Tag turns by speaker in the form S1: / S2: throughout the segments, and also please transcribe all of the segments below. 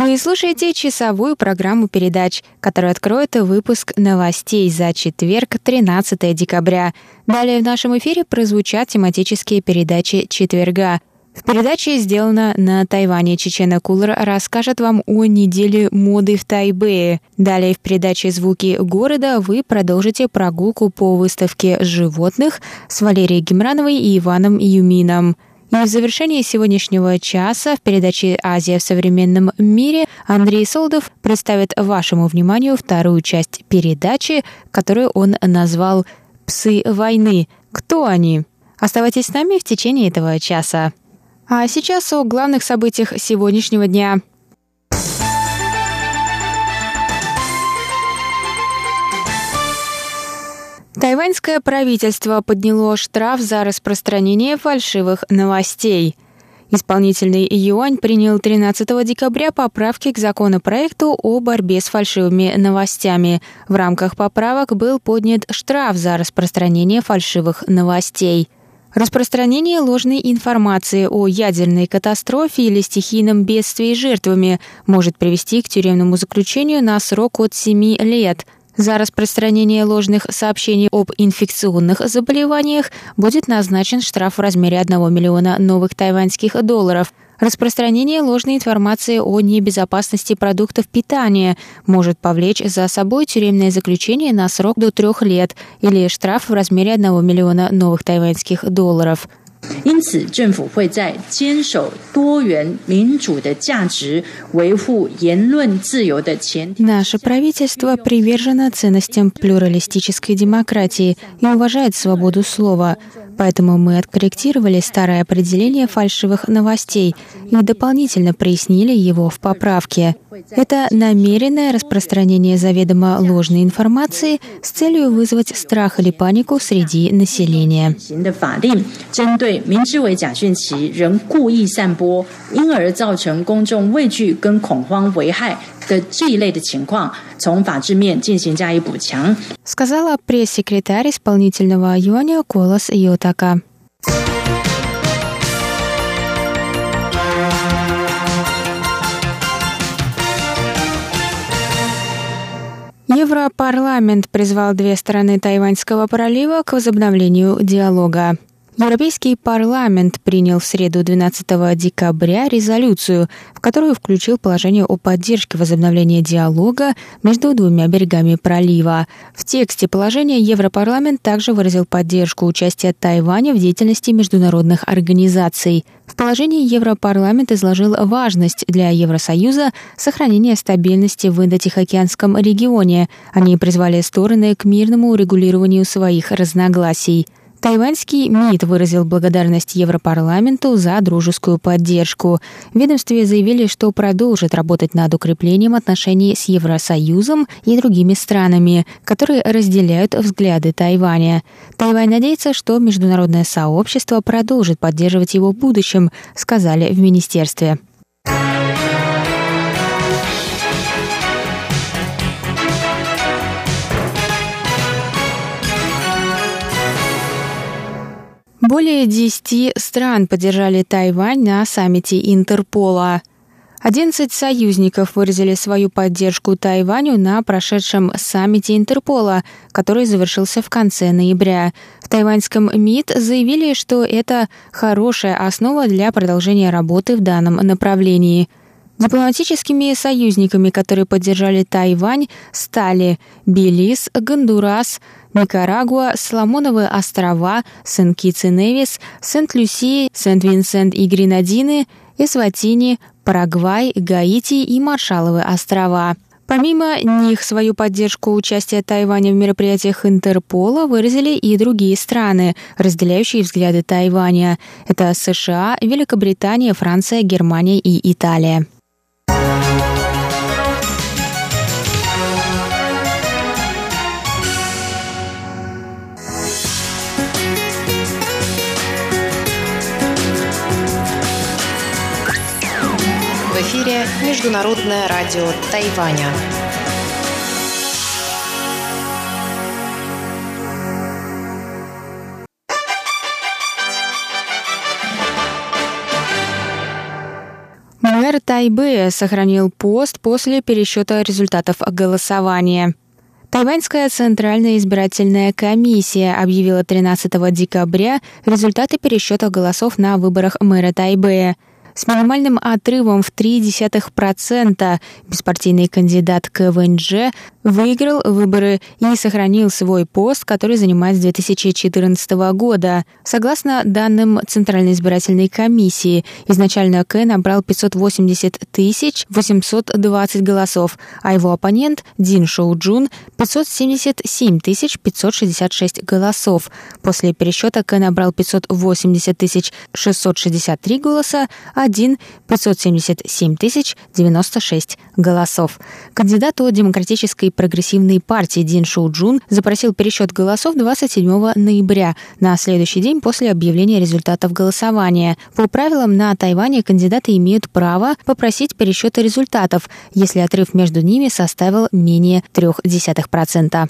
S1: Вы слушаете часовую программу передач, которая откроет выпуск новостей за четверг, 13 декабря. Далее в нашем эфире прозвучат тематические передачи четверга. В передаче «Сделано на Тайване» Чечена Кулер расскажет вам о неделе моды в Тайбэе. Далее в передаче «Звуки города» вы продолжите прогулку по выставке животных с Валерией Гемрановой и Иваном Юмином. И в завершении сегодняшнего часа в передаче «Азия в современном мире» Андрей Солдов представит вашему вниманию вторую часть передачи, которую он назвал «Псы войны». Кто они? Оставайтесь с нами в течение этого часа. А сейчас о главных событиях сегодняшнего дня – Тайваньское правительство подняло штраф за распространение фальшивых новостей. Исполнительный юань принял 13 декабря поправки к законопроекту о борьбе с фальшивыми новостями. В рамках поправок был поднят штраф за распространение фальшивых новостей. Распространение ложной информации о ядерной катастрофе или стихийном бедствии жертвами может привести к тюремному заключению на срок от 7 лет – за распространение ложных сообщений об инфекционных заболеваниях будет назначен штраф в размере 1 миллиона новых тайваньских долларов. Распространение ложной информации о небезопасности продуктов питания может повлечь за собой тюремное заключение на срок до трех лет или штраф в размере 1 миллиона новых тайваньских долларов –
S2: 因此，政府会在坚守多元民主的价值、维护言论自由的前提。
S1: Наше правительство привержено ценностям плюралистической демократии и уважает свободу слова. Поэтому мы откорректировали старое определение фальшивых новостей и дополнительно прояснили его в поправке. Это намеренное распространение заведомо ложной информации с целью вызвать страх или панику среди населения сказала пресс-секретарь исполнительного юаня Колос Йотака. Европарламент призвал две стороны Тайваньского пролива к возобновлению диалога. Европейский парламент принял в среду 12 декабря резолюцию, в которую включил положение о поддержке возобновления диалога между двумя берегами пролива. В тексте положения Европарламент также выразил поддержку участия Тайваня в деятельности международных организаций. В положении Европарламент изложил важность для Евросоюза сохранения стабильности в Индо-Тихоокеанском регионе. Они призвали стороны к мирному урегулированию своих разногласий. Тайваньский МИД выразил благодарность Европарламенту за дружескую поддержку. В ведомстве заявили, что продолжит работать над укреплением отношений с Евросоюзом и другими странами, которые разделяют взгляды Тайваня. Тайвань надеется, что международное сообщество продолжит поддерживать его в будущем, сказали в министерстве. Более 10 стран поддержали Тайвань на саммите Интерпола. 11 союзников выразили свою поддержку Тайваню на прошедшем саммите Интерпола, который завершился в конце ноября. В тайваньском МИД заявили, что это хорошая основа для продолжения работы в данном направлении. Дипломатическими союзниками, которые поддержали Тайвань, стали Белиз, Гондурас, Никарагуа, Соломоновые острова, Сент-Китс-и-Невис, Сент-Люсия, Сент-Винсент и Гренадины, Эсватини, Парагвай, Гаити и Маршаловы острова. Помимо них свою поддержку участия Тайваня в мероприятиях Интерпола выразили и другие страны, разделяющие взгляды Тайваня. Это США, Великобритания, Франция, Германия и Италия.
S3: Международное радио Тайваня.
S1: Мэр Тайбэя сохранил пост после пересчета результатов голосования. Тайваньская Центральная избирательная комиссия объявила 13 декабря результаты пересчета голосов на выборах мэра Тайбэя – с минимальным отрывом в 0,3% беспартийный кандидат КВНЖ выиграл выборы и сохранил свой пост, который занимает с 2014 года. Согласно данным Центральной избирательной комиссии, изначально К набрал 580 тысяч 820 голосов, а его оппонент Дин Шоу Джун 577 тысяч 566 голосов. После пересчета К набрал 580 тысяч 663 голоса, 1 577 тысяч 96 голосов. Кандидат от Демократической прогрессивной партии Дин Шоу Джун запросил пересчет голосов 27 ноября, на следующий день после объявления результатов голосования. По правилам на Тайване кандидаты имеют право попросить пересчета результатов, если отрыв между ними составил менее 0,3%.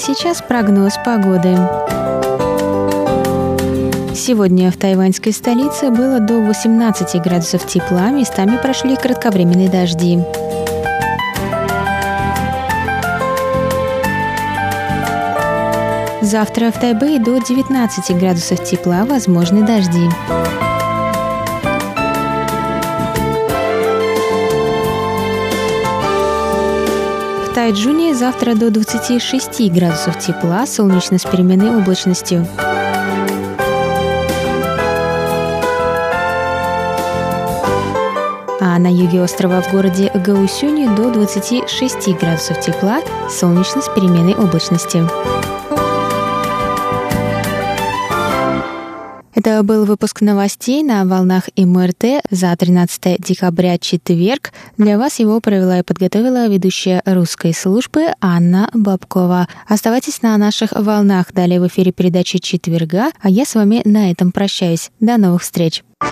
S1: Сейчас прогноз погоды. Сегодня в тайваньской столице было до 18 градусов тепла, местами прошли кратковременные дожди. Завтра в Тайбэе до 19 градусов тепла, возможны дожди. Тайджуне завтра до 26 градусов тепла, солнечно с переменной облачностью. А на юге острова в городе Гаусюни до 26 градусов тепла, солнечно с переменной облачностью. Это был выпуск новостей на волнах МРТ за 13 декабря, четверг. Для вас его провела и подготовила ведущая русской службы Анна Бабкова. Оставайтесь на наших волнах. Далее в эфире передачи четверга, а я с вами на этом прощаюсь. До новых встреч.